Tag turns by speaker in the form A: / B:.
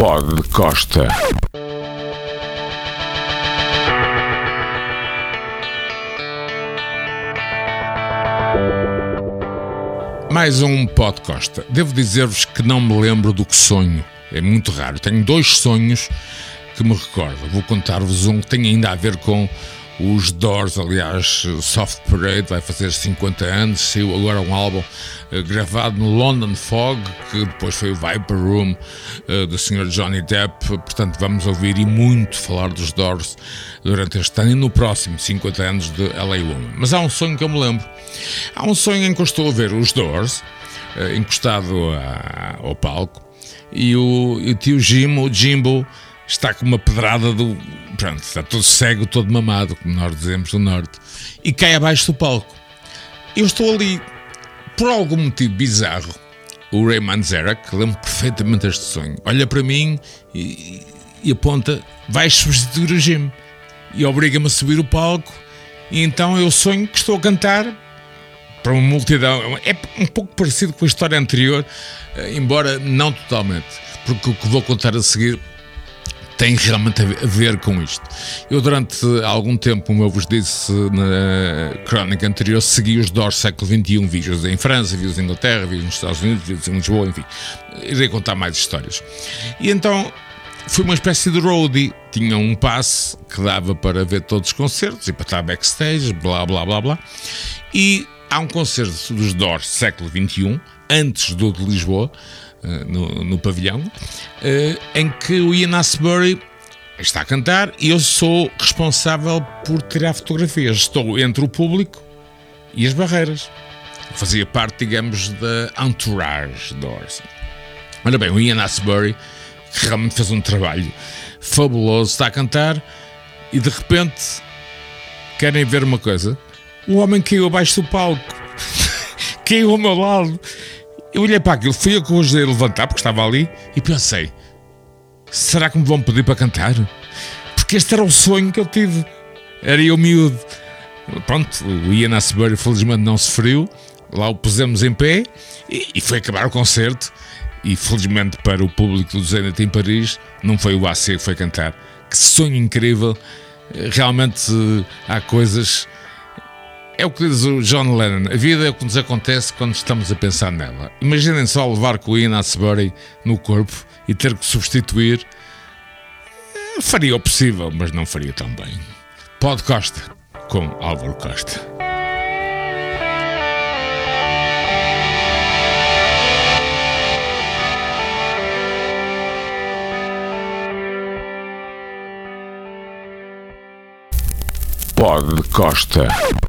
A: Pod Costa. Mais um Pod Costa. Devo dizer-vos que não me lembro do que sonho. É muito raro. Tenho dois sonhos que me recordo. Vou contar-vos um que tem ainda a ver com os Doors, aliás, Soft Parade vai fazer 50 anos, saiu agora um álbum uh, gravado no London Fog, que depois foi o Viper Room uh, do Sr. Johnny Depp, portanto vamos ouvir e muito falar dos Doors durante este ano e no próximo 50 anos de LA Woman. Mas há um sonho que eu me lembro. Há um sonho em que eu estou a ver os Doors, uh, encostado ao palco, e o, o tio Jim, o Jimbo, está com uma pedrada do. Pronto, está todo cego, todo mamado, como nós dizemos no Norte, e cai abaixo do palco. Eu estou ali, por algum motivo bizarro, o Ray que lembro perfeitamente este sonho, olha para mim e, e aponta: vais substituir o Jim. E obriga-me a subir o palco, e então eu sonho que estou a cantar para uma multidão. É um pouco parecido com a história anterior, eh, embora não totalmente, porque o que vou contar a seguir tem realmente a ver com isto. Eu, durante algum tempo, como eu vos disse na crónica anterior, segui os Doors século XXI, vi-os em França, vi-os em Inglaterra, vi-os nos Estados Unidos, vi-os em Lisboa, enfim. Irei contar mais histórias. E então foi uma espécie de roadie. Tinha um passe que dava para ver todos os concertos e para estar backstage, blá blá blá blá. E há um concerto dos Doors século XXI, antes do de Lisboa, no, no, pavilhão, em que o Ian Asbury está a cantar e eu sou responsável por tirar fotografias. Estou entre o público e as barreiras. Fazia parte, digamos, da entourage Doors. Ora bem, o Ian Asbury realmente fez um trabalho fabuloso, está a cantar e de repente querem ver uma coisa? O homem caiu abaixo do palco, caiu ao meu lado. Eu olhei para aquilo, fui eu que o ajudei a levantar, porque estava ali, e pensei: será que me vão pedir para cantar? Porque este era o sonho que eu tive. Era eu miúdo. Pronto, o Ian Asbury felizmente não se feriu. Lá o pusemos em pé e, e foi acabar o concerto. E felizmente para o público do Zenit em Paris, não foi o AC que foi cantar. Que sonho incrível! Realmente há coisas é o que diz o John Lennon: a vida é o que nos acontece quando estamos a pensar nela. Imaginem só levar com o Ian Asbury no corpo e ter que substituir. Faria o possível, mas não faria tão bem. Pod Costa, com Álvaro Costa. Pod Costa.